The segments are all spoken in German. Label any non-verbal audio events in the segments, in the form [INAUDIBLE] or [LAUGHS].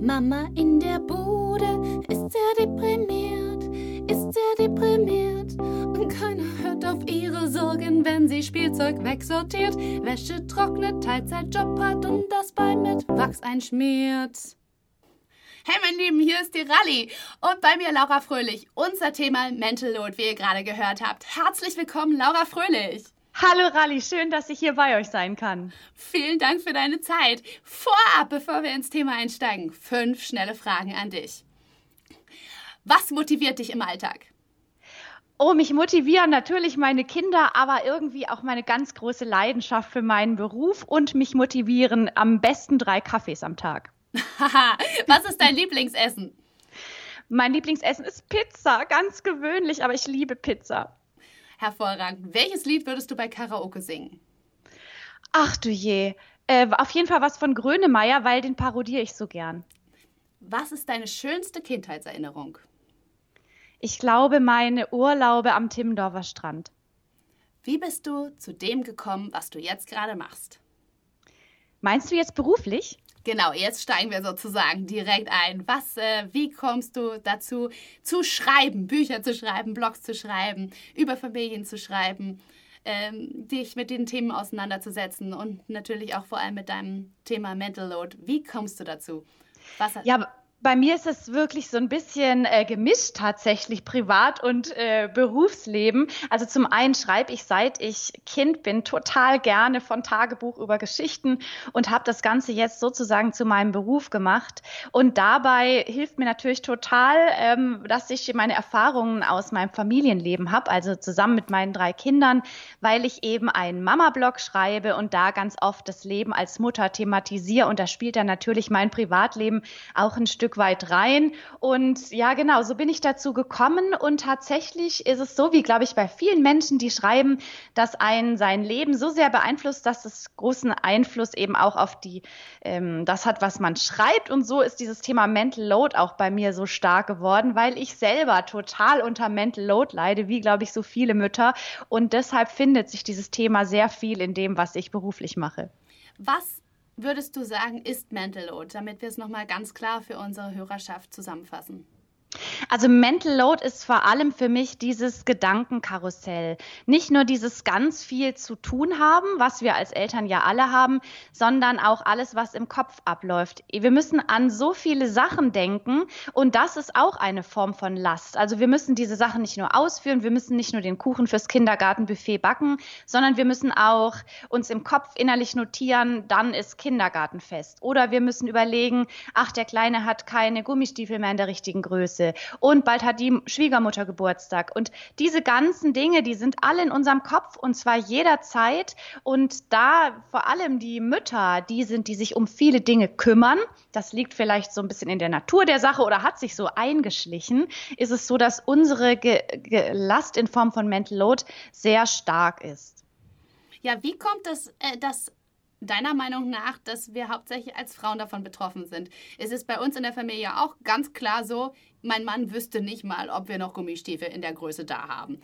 Mama in der Bude ist sehr deprimiert, ist sehr deprimiert. Und keiner hört auf ihre Sorgen, wenn sie Spielzeug wegsortiert, Wäsche trocknet, Teilzeitjob hat und das Bein mit Wachs einschmiert. Hey, mein Lieben, hier ist die Rallye und bei mir Laura Fröhlich. Unser Thema Mental Load, wie ihr gerade gehört habt. Herzlich willkommen, Laura Fröhlich. Hallo Rally, schön, dass ich hier bei euch sein kann. Vielen Dank für deine Zeit. Vorab, bevor wir ins Thema einsteigen, fünf schnelle Fragen an dich. Was motiviert dich im Alltag? Oh, mich motivieren natürlich meine Kinder, aber irgendwie auch meine ganz große Leidenschaft für meinen Beruf und mich motivieren am besten drei Kaffees am Tag. Was ist dein Lieblingsessen? Mein Lieblingsessen ist Pizza, ganz gewöhnlich, aber ich liebe Pizza. Hervorragend. Welches Lied würdest du bei Karaoke singen? Ach du je. Äh, auf jeden Fall was von Grönemeyer, weil den parodiere ich so gern. Was ist deine schönste Kindheitserinnerung? Ich glaube, meine Urlaube am Timmendorfer Strand. Wie bist du zu dem gekommen, was du jetzt gerade machst? Meinst du jetzt beruflich? Genau, jetzt steigen wir sozusagen direkt ein. Was, äh, wie kommst du dazu, zu schreiben, Bücher zu schreiben, Blogs zu schreiben, über Familien zu schreiben, ähm, dich mit den Themen auseinanderzusetzen und natürlich auch vor allem mit deinem Thema Mental Load. Wie kommst du dazu? Was, ja, bei mir ist es wirklich so ein bisschen äh, gemischt tatsächlich, Privat- und äh, Berufsleben. Also zum einen schreibe ich, seit ich Kind bin, total gerne von Tagebuch über Geschichten und habe das Ganze jetzt sozusagen zu meinem Beruf gemacht. Und dabei hilft mir natürlich total, ähm, dass ich meine Erfahrungen aus meinem Familienleben habe, also zusammen mit meinen drei Kindern, weil ich eben einen Mama-Blog schreibe und da ganz oft das Leben als Mutter thematisiere. Und da spielt dann natürlich mein Privatleben auch ein Stück Stück weit rein. Und ja, genau, so bin ich dazu gekommen. Und tatsächlich ist es so, wie glaube ich bei vielen Menschen, die schreiben, dass ein sein Leben so sehr beeinflusst, dass es großen Einfluss eben auch auf die, ähm, das hat, was man schreibt. Und so ist dieses Thema Mental Load auch bei mir so stark geworden, weil ich selber total unter Mental Load leide, wie glaube ich so viele Mütter. Und deshalb findet sich dieses Thema sehr viel in dem, was ich beruflich mache. Was würdest du sagen, ist Mental Load, damit wir es nochmal ganz klar für unsere Hörerschaft zusammenfassen? Also Mental Load ist vor allem für mich dieses Gedankenkarussell. Nicht nur dieses ganz viel zu tun haben, was wir als Eltern ja alle haben, sondern auch alles, was im Kopf abläuft. Wir müssen an so viele Sachen denken und das ist auch eine Form von Last. Also wir müssen diese Sachen nicht nur ausführen, wir müssen nicht nur den Kuchen fürs Kindergartenbuffet backen, sondern wir müssen auch uns im Kopf innerlich notieren, dann ist Kindergartenfest. Oder wir müssen überlegen, ach, der Kleine hat keine Gummistiefel mehr in der richtigen Größe. Größe und bald hat die Schwiegermutter Geburtstag. Und diese ganzen Dinge, die sind alle in unserem Kopf und zwar jederzeit. Und da vor allem die Mütter, die sind, die sich um viele Dinge kümmern, das liegt vielleicht so ein bisschen in der Natur der Sache oder hat sich so eingeschlichen, ist es so, dass unsere Ge Ge Last in Form von Mental Load sehr stark ist. Ja, wie kommt es, äh, dass deiner Meinung nach, dass wir hauptsächlich als Frauen davon betroffen sind? Es ist bei uns in der Familie auch ganz klar so, mein Mann wüsste nicht mal, ob wir noch Gummistiefel in der Größe da haben.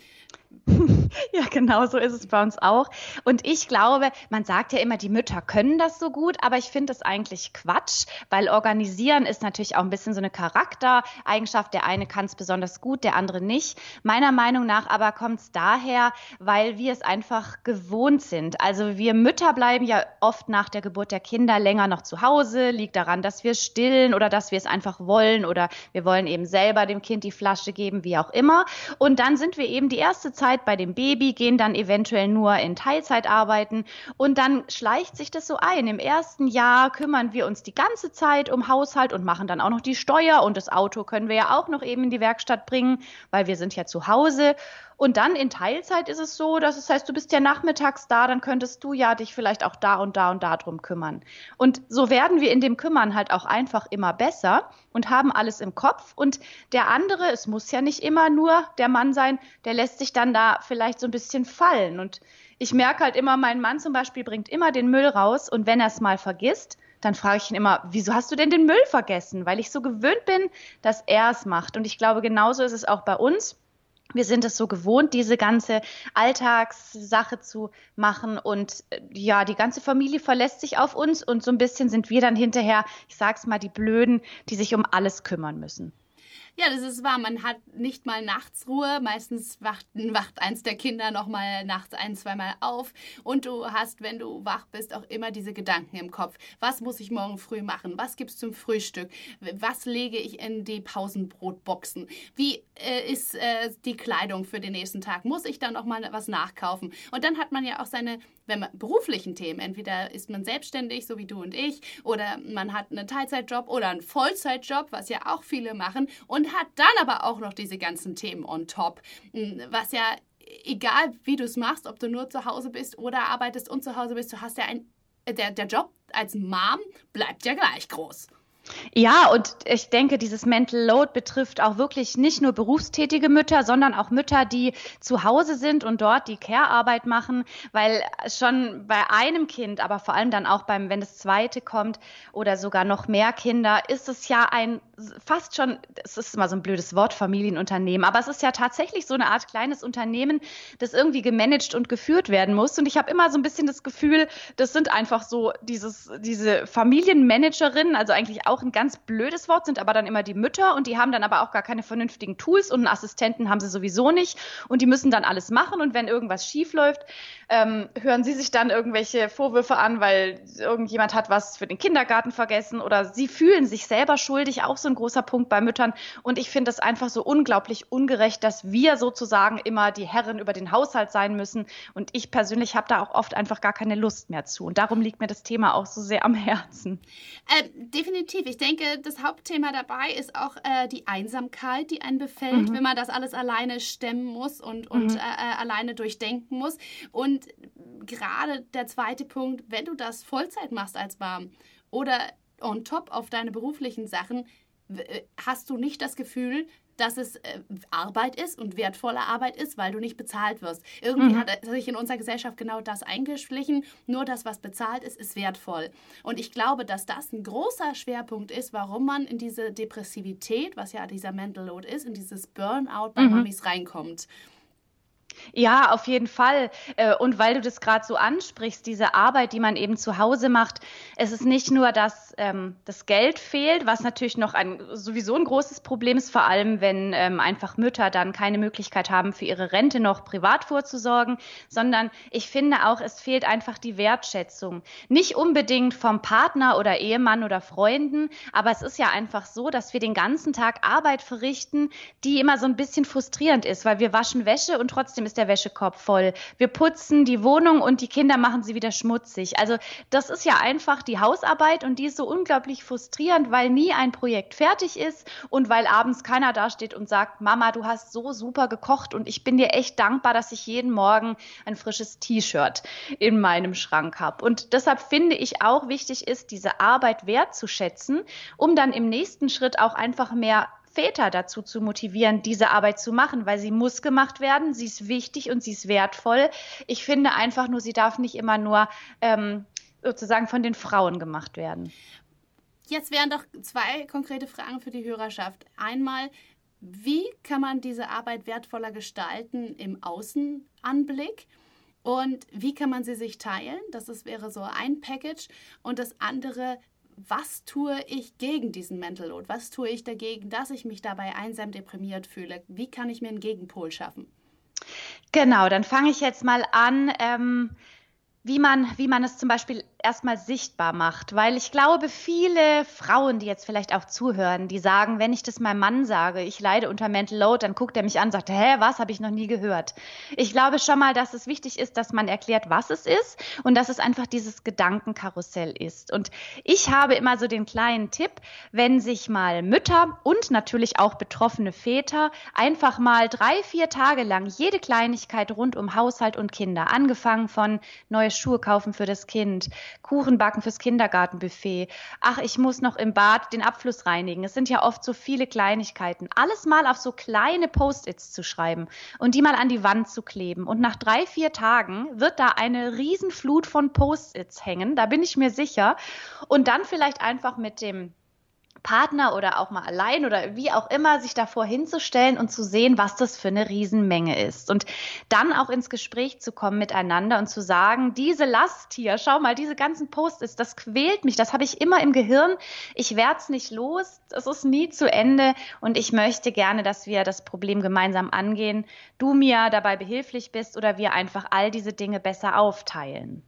[LAUGHS] Ja, genau so ist es bei uns auch. Und ich glaube, man sagt ja immer, die Mütter können das so gut, aber ich finde es eigentlich Quatsch, weil organisieren ist natürlich auch ein bisschen so eine Charaktereigenschaft. Der eine kann es besonders gut, der andere nicht. Meiner Meinung nach aber kommt es daher, weil wir es einfach gewohnt sind. Also wir Mütter bleiben ja oft nach der Geburt der Kinder länger noch zu Hause, liegt daran, dass wir stillen oder dass wir es einfach wollen oder wir wollen eben selber dem Kind die Flasche geben, wie auch immer. Und dann sind wir eben die erste Zeit bei dem Baby Baby, gehen dann eventuell nur in Teilzeit arbeiten und dann schleicht sich das so ein. Im ersten Jahr kümmern wir uns die ganze Zeit um Haushalt und machen dann auch noch die Steuer und das Auto können wir ja auch noch eben in die Werkstatt bringen, weil wir sind ja zu Hause. Und dann in Teilzeit ist es so, dass es heißt, du bist ja nachmittags da, dann könntest du ja dich vielleicht auch da und da und da drum kümmern. Und so werden wir in dem Kümmern halt auch einfach immer besser und haben alles im Kopf. Und der andere, es muss ja nicht immer nur der Mann sein, der lässt sich dann da vielleicht so ein bisschen fallen. Und ich merke halt immer, mein Mann zum Beispiel bringt immer den Müll raus und wenn er es mal vergisst, dann frage ich ihn immer, wieso hast du denn den Müll vergessen? Weil ich so gewöhnt bin, dass er es macht. Und ich glaube, genauso ist es auch bei uns wir sind es so gewohnt, diese ganze Alltagssache zu machen und äh, ja, die ganze Familie verlässt sich auf uns und so ein bisschen sind wir dann hinterher, ich sag's mal, die Blöden, die sich um alles kümmern müssen. Ja, das ist wahr. Man hat nicht mal nachts Ruhe. Meistens wacht, wacht eins der Kinder noch mal nachts ein, zweimal auf. Und du hast, wenn du wach bist, auch immer diese Gedanken im Kopf. Was muss ich morgen früh machen? Was gibt's zum Frühstück? Was lege ich in die Pausenbrotboxen? Wie äh, ist äh, die Kleidung für den nächsten Tag? Muss ich da noch mal was nachkaufen? Und dann hat man ja auch seine wenn man beruflichen Themen, entweder ist man selbstständig, so wie du und ich, oder man hat einen Teilzeitjob oder einen Vollzeitjob, was ja auch viele machen, und hat dann aber auch noch diese ganzen Themen on top, hm, was ja egal wie du es machst, ob du nur zu Hause bist oder arbeitest und zu Hause bist, du hast ja ein, der, der Job als Mom bleibt ja gleich groß. Ja, und ich denke, dieses Mental Load betrifft auch wirklich nicht nur berufstätige Mütter, sondern auch Mütter, die zu Hause sind und dort die Care-Arbeit machen, weil schon bei einem Kind, aber vor allem dann auch beim, wenn das zweite kommt oder sogar noch mehr Kinder, ist es ja ein fast schon, es ist immer so ein blödes Wort, Familienunternehmen, aber es ist ja tatsächlich so eine Art kleines Unternehmen, das irgendwie gemanagt und geführt werden muss. Und ich habe immer so ein bisschen das Gefühl, das sind einfach so dieses, diese Familienmanagerinnen, also eigentlich auch auch ein ganz blödes Wort, sind aber dann immer die Mütter und die haben dann aber auch gar keine vernünftigen Tools und einen Assistenten haben sie sowieso nicht und die müssen dann alles machen und wenn irgendwas schief läuft, ähm, hören sie sich dann irgendwelche Vorwürfe an, weil irgendjemand hat was für den Kindergarten vergessen oder sie fühlen sich selber schuldig, auch so ein großer Punkt bei Müttern und ich finde das einfach so unglaublich ungerecht, dass wir sozusagen immer die Herren über den Haushalt sein müssen und ich persönlich habe da auch oft einfach gar keine Lust mehr zu und darum liegt mir das Thema auch so sehr am Herzen. Äh, definitiv definitiv. Ich denke, das Hauptthema dabei ist auch äh, die Einsamkeit, die einen befällt, mhm. wenn man das alles alleine stemmen muss und, und mhm. äh, äh alleine durchdenken muss. Und gerade der zweite Punkt, wenn du das Vollzeit machst als Mom oder on top auf deine beruflichen Sachen, äh, hast du nicht das Gefühl, dass es äh, Arbeit ist und wertvolle Arbeit ist, weil du nicht bezahlt wirst. Irgendwie mhm. hat sich in unserer Gesellschaft genau das eingeschlichen. Nur das, was bezahlt ist, ist wertvoll. Und ich glaube, dass das ein großer Schwerpunkt ist, warum man in diese Depressivität, was ja dieser Mental Load ist, in dieses Burnout bei mhm. Mamis reinkommt. Ja, auf jeden Fall. Äh, und weil du das gerade so ansprichst, diese Arbeit, die man eben zu Hause macht, es ist nicht nur, dass ähm, das Geld fehlt, was natürlich noch ein sowieso ein großes Problem ist, vor allem wenn ähm, einfach Mütter dann keine Möglichkeit haben, für ihre Rente noch privat vorzusorgen, sondern ich finde auch, es fehlt einfach die Wertschätzung. Nicht unbedingt vom Partner oder Ehemann oder Freunden, aber es ist ja einfach so, dass wir den ganzen Tag Arbeit verrichten, die immer so ein bisschen frustrierend ist, weil wir waschen Wäsche und trotzdem trotzdem ist der Wäschekorb voll. Wir putzen die Wohnung und die Kinder machen sie wieder schmutzig. Also das ist ja einfach die Hausarbeit und die ist so unglaublich frustrierend, weil nie ein Projekt fertig ist und weil abends keiner dasteht und sagt, Mama, du hast so super gekocht und ich bin dir echt dankbar, dass ich jeden Morgen ein frisches T-Shirt in meinem Schrank habe. Und deshalb finde ich auch wichtig ist, diese Arbeit wertzuschätzen, um dann im nächsten Schritt auch einfach mehr Väter dazu zu motivieren, diese Arbeit zu machen, weil sie muss gemacht werden, sie ist wichtig und sie ist wertvoll. Ich finde einfach nur, sie darf nicht immer nur ähm, sozusagen von den Frauen gemacht werden. Jetzt wären doch zwei konkrete Fragen für die Hörerschaft. Einmal, wie kann man diese Arbeit wertvoller gestalten im Außenanblick? Und wie kann man sie sich teilen? Das ist, wäre so ein Package. Und das andere, was tue ich gegen diesen Mental Load? Was tue ich dagegen, dass ich mich dabei einsam deprimiert fühle? Wie kann ich mir einen Gegenpol schaffen? Genau, dann fange ich jetzt mal an, ähm, wie, man, wie man es zum Beispiel erstmal sichtbar macht. Weil ich glaube, viele Frauen, die jetzt vielleicht auch zuhören, die sagen, wenn ich das meinem Mann sage, ich leide unter Mental Load, dann guckt er mich an und sagt, hä, was habe ich noch nie gehört. Ich glaube schon mal, dass es wichtig ist, dass man erklärt, was es ist und dass es einfach dieses Gedankenkarussell ist. Und ich habe immer so den kleinen Tipp, wenn sich mal Mütter und natürlich auch betroffene Väter einfach mal drei, vier Tage lang jede Kleinigkeit rund um Haushalt und Kinder, angefangen von neue Schuhe kaufen für das Kind, Kuchen backen fürs Kindergartenbuffet. Ach, ich muss noch im Bad den Abfluss reinigen. Es sind ja oft so viele Kleinigkeiten. Alles mal auf so kleine Post-its zu schreiben und die mal an die Wand zu kleben. Und nach drei, vier Tagen wird da eine Riesenflut von Post-its hängen. Da bin ich mir sicher. Und dann vielleicht einfach mit dem Partner oder auch mal allein oder wie auch immer, sich davor hinzustellen und zu sehen, was das für eine Riesenmenge ist. Und dann auch ins Gespräch zu kommen miteinander und zu sagen, diese Last hier, schau mal, diese ganzen Post-its, das quält mich, das habe ich immer im Gehirn, ich werde es nicht los, es ist nie zu Ende. Und ich möchte gerne, dass wir das Problem gemeinsam angehen, du mir dabei behilflich bist oder wir einfach all diese Dinge besser aufteilen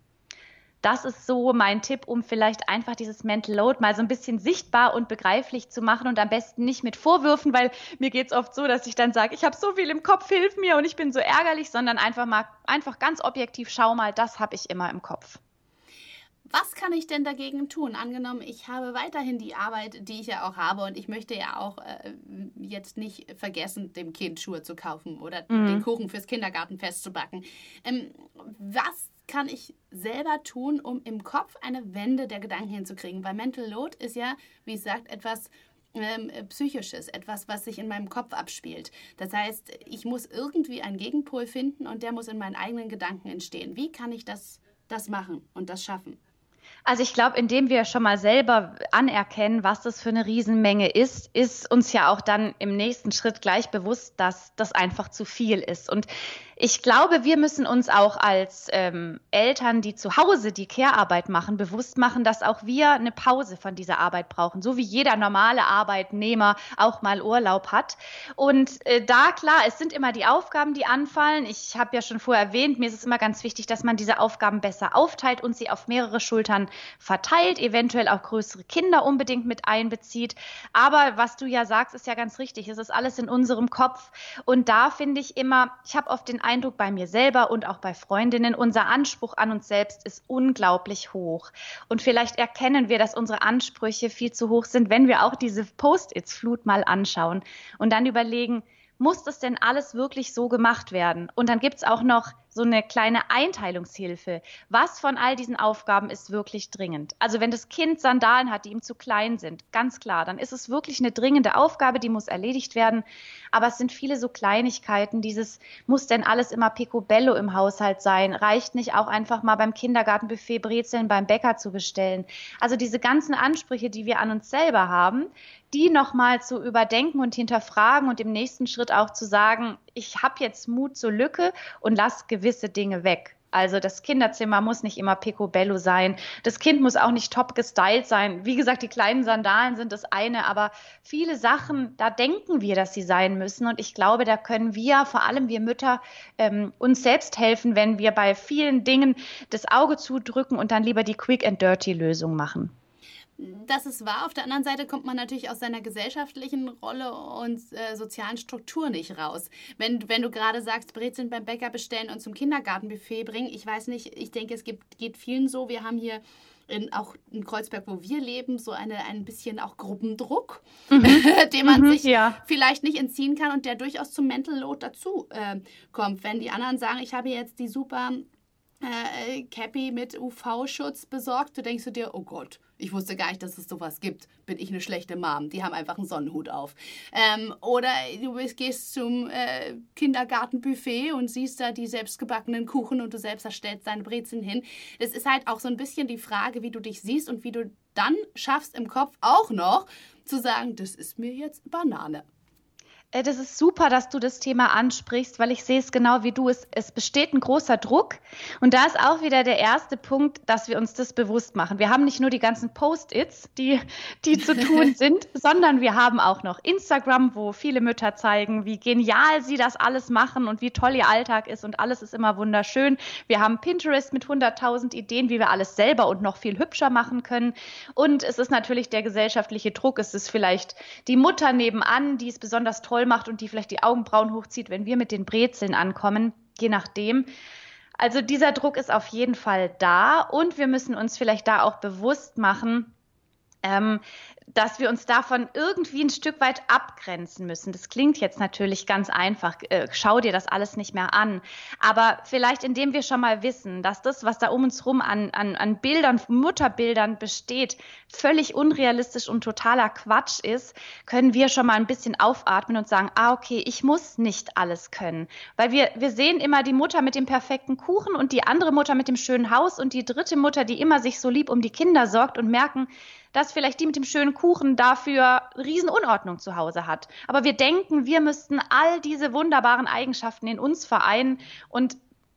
das ist so mein Tipp, um vielleicht einfach dieses Mental Load mal so ein bisschen sichtbar und begreiflich zu machen und am besten nicht mit Vorwürfen, weil mir geht es oft so, dass ich dann sage, ich habe so viel im Kopf, hilf mir und ich bin so ärgerlich, sondern einfach mal einfach ganz objektiv, schau mal, das habe ich immer im Kopf. Was kann ich denn dagegen tun? Angenommen, ich habe weiterhin die Arbeit, die ich ja auch habe und ich möchte ja auch äh, jetzt nicht vergessen, dem Kind Schuhe zu kaufen oder mhm. den Kuchen fürs Kindergartenfest zu backen. Ähm, was kann ich selber tun, um im Kopf eine Wende der Gedanken hinzukriegen? Weil Mental Load ist ja, wie es sagt, etwas ähm, Psychisches, etwas, was sich in meinem Kopf abspielt. Das heißt, ich muss irgendwie einen Gegenpol finden und der muss in meinen eigenen Gedanken entstehen. Wie kann ich das, das machen und das schaffen? Also ich glaube, indem wir schon mal selber anerkennen, was das für eine Riesenmenge ist, ist uns ja auch dann im nächsten Schritt gleich bewusst, dass das einfach zu viel ist. Und ich glaube, wir müssen uns auch als ähm, Eltern, die zu Hause die Care-Arbeit machen, bewusst machen, dass auch wir eine Pause von dieser Arbeit brauchen, so wie jeder normale Arbeitnehmer auch mal Urlaub hat. Und äh, da klar, es sind immer die Aufgaben, die anfallen. Ich habe ja schon vorher erwähnt, mir ist es immer ganz wichtig, dass man diese Aufgaben besser aufteilt und sie auf mehrere Schultern verteilt, eventuell auch größere Kinder unbedingt mit einbezieht. Aber was du ja sagst, ist ja ganz richtig. Es ist alles in unserem Kopf. Und da finde ich immer, ich habe oft den Eindruck bei mir selber und auch bei Freundinnen, unser Anspruch an uns selbst ist unglaublich hoch. Und vielleicht erkennen wir, dass unsere Ansprüche viel zu hoch sind, wenn wir auch diese Post-its-Flut mal anschauen und dann überlegen, muss das denn alles wirklich so gemacht werden? Und dann gibt es auch noch so eine kleine Einteilungshilfe. Was von all diesen Aufgaben ist wirklich dringend? Also wenn das Kind Sandalen hat, die ihm zu klein sind, ganz klar, dann ist es wirklich eine dringende Aufgabe, die muss erledigt werden. Aber es sind viele so Kleinigkeiten. Dieses muss denn alles immer picobello im Haushalt sein? Reicht nicht auch einfach mal beim Kindergartenbuffet Brezeln beim Bäcker zu bestellen? Also diese ganzen Ansprüche, die wir an uns selber haben, die nochmal zu überdenken und hinterfragen und im nächsten Schritt auch zu sagen, ich habe jetzt Mut zur Lücke und lass gewisse Dinge weg. Also das Kinderzimmer muss nicht immer picobello sein. Das Kind muss auch nicht top gestylt sein. Wie gesagt, die kleinen Sandalen sind das eine, aber viele Sachen, da denken wir, dass sie sein müssen. Und ich glaube, da können wir, vor allem wir Mütter, ähm, uns selbst helfen, wenn wir bei vielen Dingen das Auge zudrücken und dann lieber die Quick and Dirty Lösung machen das ist wahr. Auf der anderen Seite kommt man natürlich aus seiner gesellschaftlichen Rolle und äh, sozialen Struktur nicht raus. Wenn, wenn du gerade sagst, Brezeln beim Bäcker bestellen und zum Kindergartenbuffet bringen, ich weiß nicht, ich denke, es gibt, geht vielen so. Wir haben hier in, auch in Kreuzberg, wo wir leben, so eine, ein bisschen auch Gruppendruck, mhm. [LAUGHS] den man mhm, sich ja. vielleicht nicht entziehen kann und der durchaus zum Mental Load dazu äh, kommt. Wenn die anderen sagen, ich habe jetzt die super äh, Cappy mit UV-Schutz besorgt, du denkst du dir, oh Gott, ich wusste gar nicht, dass es sowas gibt. Bin ich eine schlechte Mom? Die haben einfach einen Sonnenhut auf. Ähm, oder du gehst zum äh, Kindergartenbuffet und siehst da die selbstgebackenen Kuchen und du selbst erstellst deine Brezeln hin. Das ist halt auch so ein bisschen die Frage, wie du dich siehst und wie du dann schaffst im Kopf auch noch zu sagen, das ist mir jetzt Banane. Äh, das ist super, dass du das Thema ansprichst, weil ich sehe es genau wie du. Es, es besteht ein großer Druck. Und da ist auch wieder der erste Punkt, dass wir uns das bewusst machen. Wir haben nicht nur die ganzen Post-its, die, die zu [LAUGHS] tun sind, sondern wir haben auch noch Instagram, wo viele Mütter zeigen, wie genial sie das alles machen und wie toll ihr Alltag ist und alles ist immer wunderschön. Wir haben Pinterest mit 100.000 Ideen, wie wir alles selber und noch viel hübscher machen können. Und es ist natürlich der gesellschaftliche Druck. Es ist vielleicht die Mutter nebenan, die es besonders toll macht und die vielleicht die Augenbrauen hochzieht, wenn wir mit den Brezeln ankommen, je nachdem. Also dieser Druck ist auf jeden Fall da und wir müssen uns vielleicht da auch bewusst machen, ähm, dass wir uns davon irgendwie ein Stück weit abgrenzen müssen. Das klingt jetzt natürlich ganz einfach. Äh, schau dir das alles nicht mehr an. Aber vielleicht, indem wir schon mal wissen, dass das, was da um uns rum an, an, an Bildern, Mutterbildern besteht, völlig unrealistisch und totaler Quatsch ist, können wir schon mal ein bisschen aufatmen und sagen, ah, okay, ich muss nicht alles können. Weil wir, wir sehen immer die Mutter mit dem perfekten Kuchen und die andere Mutter mit dem schönen Haus und die dritte Mutter, die immer sich so lieb um die Kinder sorgt und merken, dass vielleicht die mit dem schönen Kuchen dafür Riesenunordnung zu Hause hat. Aber wir denken, wir müssten all diese wunderbaren Eigenschaften in uns vereinen und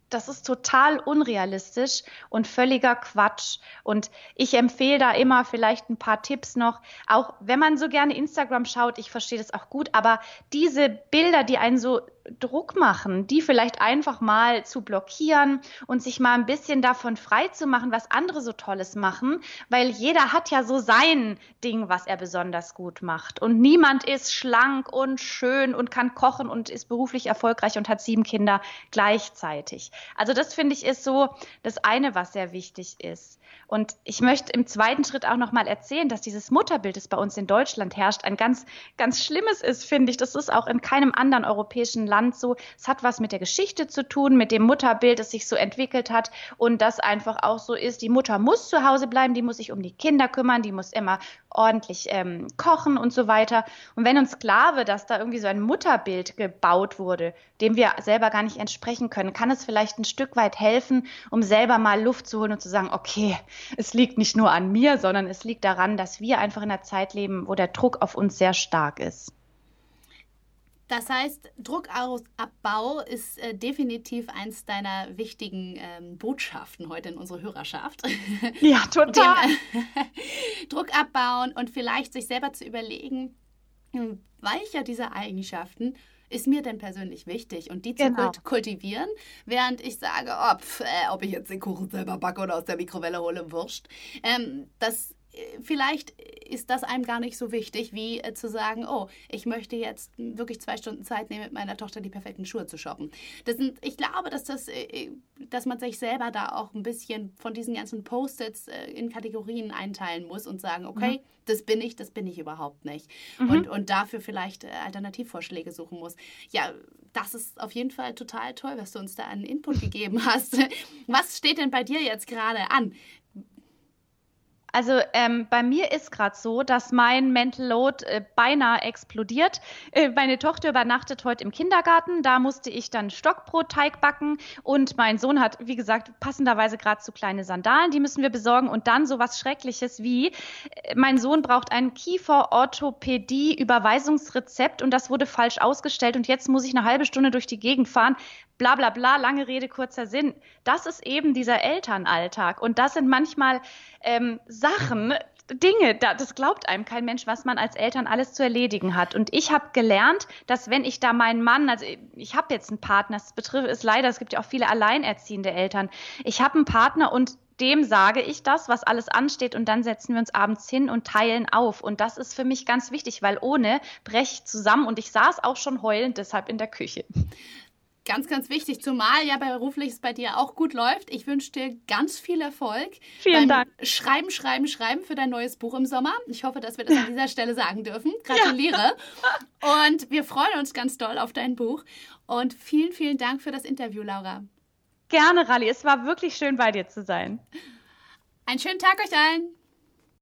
das ist total unrealistisch und völliger Quatsch. Und ich empfehle da immer vielleicht ein paar Tipps noch. Auch wenn man so gerne Instagram schaut, ich verstehe das auch gut, aber diese Bilder, die einen so Druck machen, die vielleicht einfach mal zu blockieren und sich mal ein bisschen davon frei zu machen, was andere so Tolles machen, weil jeder hat ja so sein Ding, was er besonders gut macht. Und niemand ist schlank und schön und kann kochen und ist beruflich erfolgreich und hat sieben Kinder gleichzeitig. Also das finde ich ist so das eine, was sehr wichtig ist. Und ich möchte im zweiten Schritt auch noch mal erzählen, dass dieses Mutterbild, das bei uns in Deutschland herrscht, ein ganz, ganz schlimmes ist, finde ich. Das ist auch in keinem anderen europäischen Land so. Es hat was mit der Geschichte zu tun, mit dem Mutterbild, das sich so entwickelt hat und das einfach auch so ist. Die Mutter muss zu Hause bleiben, die muss sich um die Kinder kümmern, die muss immer ordentlich ähm, kochen und so weiter. Und wenn uns klar wird, dass da irgendwie so ein Mutterbild gebaut wurde, dem wir selber gar nicht entsprechen können, kann es vielleicht ein Stück weit helfen, um selber mal Luft zu holen und zu sagen, okay, es liegt nicht nur an mir, sondern es liegt daran, dass wir einfach in einer Zeit leben, wo der Druck auf uns sehr stark ist. Das heißt, Druckabbau ist äh, definitiv eins deiner wichtigen ähm, Botschaften heute in unserer Hörerschaft. [LAUGHS] Ja, total. Dem, äh, [LAUGHS] Druck abbauen und vielleicht sich selber zu überlegen, welcher dieser Eigenschaften ist mir denn persönlich wichtig und die genau. zu kultivieren, während ich sage, oh, pf, äh, ob ich jetzt den Kuchen selber backe oder aus der Mikrowelle hole, wurscht. Ähm, das vielleicht ist das einem gar nicht so wichtig, wie äh, zu sagen, oh, ich möchte jetzt wirklich zwei Stunden Zeit nehmen, mit meiner Tochter die perfekten Schuhe zu shoppen. Das sind, ich glaube, dass, das, äh, äh, dass man sich selber da auch ein bisschen von diesen ganzen Post-its äh, in Kategorien einteilen muss und sagen, okay, mhm. das bin ich, das bin ich überhaupt nicht. Mhm. Und, und dafür vielleicht äh, Alternativvorschläge suchen muss. Ja, das ist auf jeden Fall total toll, was du uns da an Input gegeben [LAUGHS] hast. Was steht denn bei dir jetzt gerade an? Also ähm, bei mir ist gerade so, dass mein Mental Load äh, beinahe explodiert. Äh, meine Tochter übernachtet heute im Kindergarten. Da musste ich dann Stockbrotteig backen und mein Sohn hat, wie gesagt, passenderweise gerade zu kleine Sandalen. Die müssen wir besorgen und dann so was Schreckliches wie äh, mein Sohn braucht ein Kieferorthopädie-Überweisungsrezept und das wurde falsch ausgestellt und jetzt muss ich eine halbe Stunde durch die Gegend fahren. Bla bla bla, lange Rede, kurzer Sinn. Das ist eben dieser Elternalltag und das sind manchmal ähm, Sachen, Dinge, das glaubt einem kein Mensch, was man als Eltern alles zu erledigen hat. Und ich habe gelernt, dass wenn ich da meinen Mann, also ich habe jetzt einen Partner, das betrifft es leider, es gibt ja auch viele alleinerziehende Eltern. Ich habe einen Partner und dem sage ich das, was alles ansteht und dann setzen wir uns abends hin und teilen auf. Und das ist für mich ganz wichtig, weil ohne breche ich zusammen und ich saß auch schon heulend deshalb in der Küche. Ganz, ganz wichtig, zumal ja beruflich es bei dir auch gut läuft. Ich wünsche dir ganz viel Erfolg. Vielen Dank. Schreiben, schreiben, schreiben für dein neues Buch im Sommer. Ich hoffe, dass wir das an [LAUGHS] dieser Stelle sagen dürfen. Gratuliere. Ja. Und wir freuen uns ganz doll auf dein Buch. Und vielen, vielen Dank für das Interview, Laura. Gerne, Rally. Es war wirklich schön, bei dir zu sein. Einen schönen Tag euch allen.